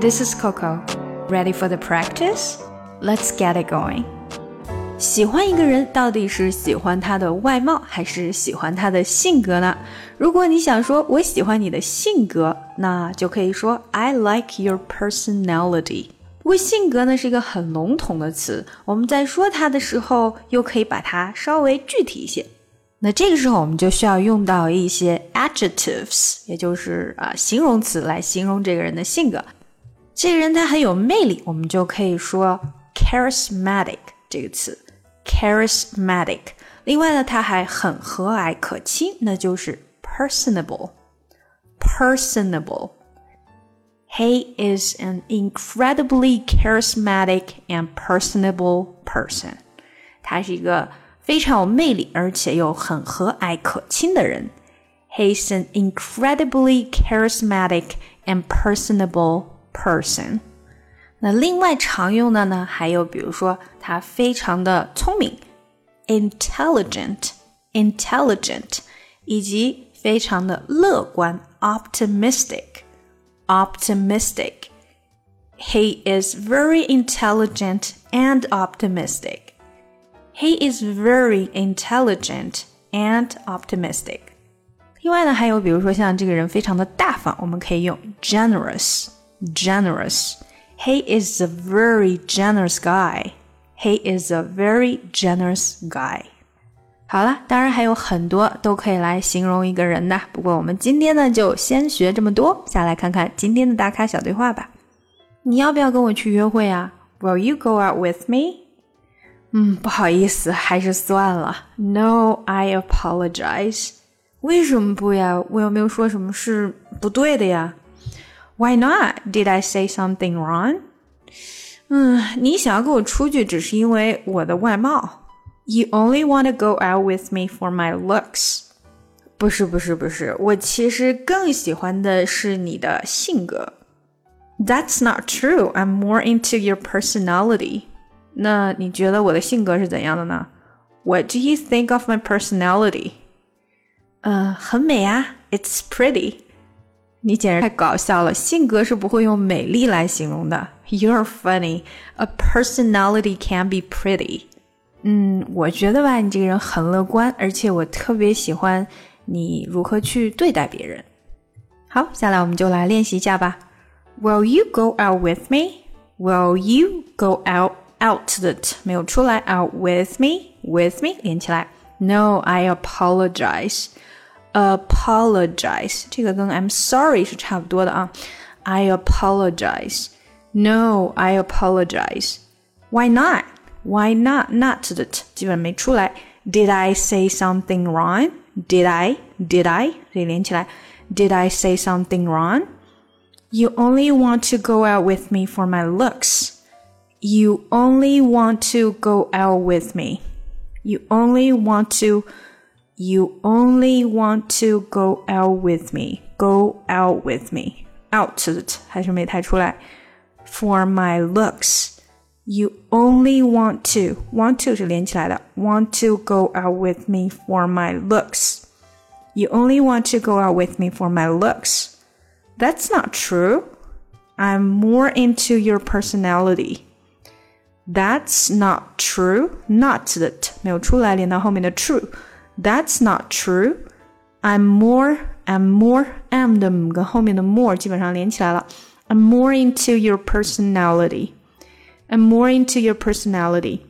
This is Coco. Ready for the practice? Let's get it going. 喜欢一个人到底是喜欢他的外貌还是喜欢他的性格呢？如果你想说我喜欢你的性格，那就可以说 I like your personality。不过性格呢是一个很笼统的词，我们在说它的时候又可以把它稍微具体一些。那这个时候我们就需要用到一些 adjectives，也就是啊形容词来形容这个人的性格。这个人他很有魅力，我们就可以说 charismatic 这个词，charismatic。另外呢，他还很和蔼可亲，那就是 personable，personable。He is an incredibly charismatic and personable person。他是一个非常有魅力，而且又很和蔼可亲的人。He's an incredibly charismatic and personable person。那另外常用的呢，还有比如说他非常的聪明，intelligent，intelligent，以及非常的乐观，optimistic，optimistic。He is very intelligent and optimistic. He is very intelligent and optimistic. 另外呢，还有比如说像这个人非常的大方，我们可以用 generous。 Generous. He is a very generous guy. He is a very generous guy. 好了，当然还有很多都可以来形容一个人的。不过我们今天呢，就先学这么多。下来看看今天的打卡小对话吧。你要不要跟我去约会啊？Will you go out with me? 嗯，不好意思，还是算了。No, I apologize. 为什么不呀？我有没有说什么是不对的呀 ？Why not? Did I say something wrong? 嗯，你想要跟我出去，只是因为我的外貌。You only want to go out with me for my looks. 不是，不是，不是，我其实更喜欢的是你的性格。That's not true. I'm more into your personality. 那你觉得我的性格是怎样的呢？What do you think of my personality？呃，很美啊，It's pretty。 你简直太搞笑了，性格是不会用美丽来形容的。You're funny. A personality can be pretty. 嗯，我觉得吧，你这个人很乐观，而且我特别喜欢你如何去对待别人。好，下来我们就来练习一下吧。Will you go out with me? Will you go out out 的 t 没有出来，out with me with me 连起来。No, I apologize. Apologize 这个跟 I'm sorry 是差不多的啊。I apologize. No, I apologize. Why not? Why not? Not 的 t 基本没出来。Did I say something wrong? Did I? Did I? 这连起来。Did I say something wrong? You only want to go out with me for my looks. You only want to go out with me. You only want to you only want to go out with me. Go out with me. Out 还是没太出来。For my looks. You only want to want to 是连起来的。Want to go out with me for my looks. You only want to go out with me for my looks. That's not true. I'm more into your personality. That's not true. Not 的 t 没有出来，连到后面的 true。 That's not true. I'm more. I'm more. am 的跟后面的 more 基本上连起来了。I'm more into your personality. I'm more into your personality.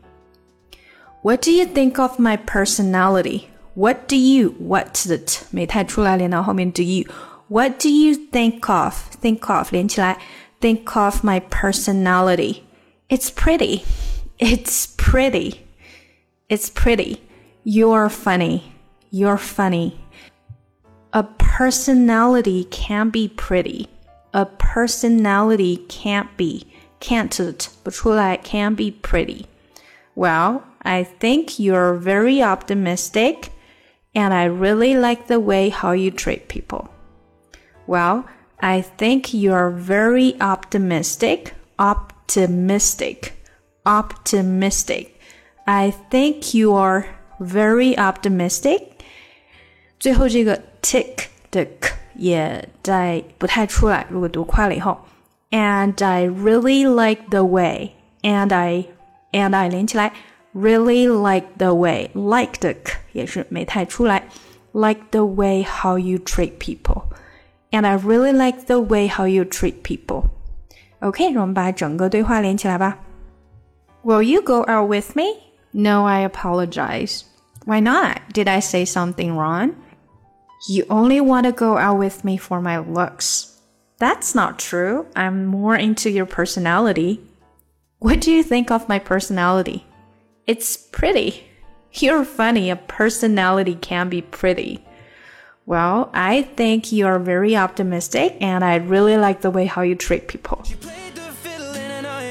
What do you think of my personality? What do you? What 的 t 没太出来，连到后面 do you. What do you think of? Think of 连起来。Think of my personality. It's pretty. It's pretty. It's pretty. You're funny. You're funny. A personality can be pretty. A personality can't be. Can't 不出来 can be pretty. Well, I think you're very optimistic and I really like the way how you treat people. Well, I think you're very optimistic. Op optimistic. Optimistic. I think you are very optimistic. 最后这个 tick 的 k 也在不太出来，如果读快了以后 And I really like the way. And I and I 连起来，really like the way like 的 k 也是没太出来，like the way how you treat people。And I really like the way how you treat people。OK，让我们把整个对话连起来吧。Will you go out with me? No, I apologize. Why not? Did I say something wrong? You only want to go out with me for my looks. That's not true. I'm more into your personality. What do you think of my personality? It's pretty. You're funny. A personality can be pretty. Well, I think you are very optimistic and I really like the way how you treat people.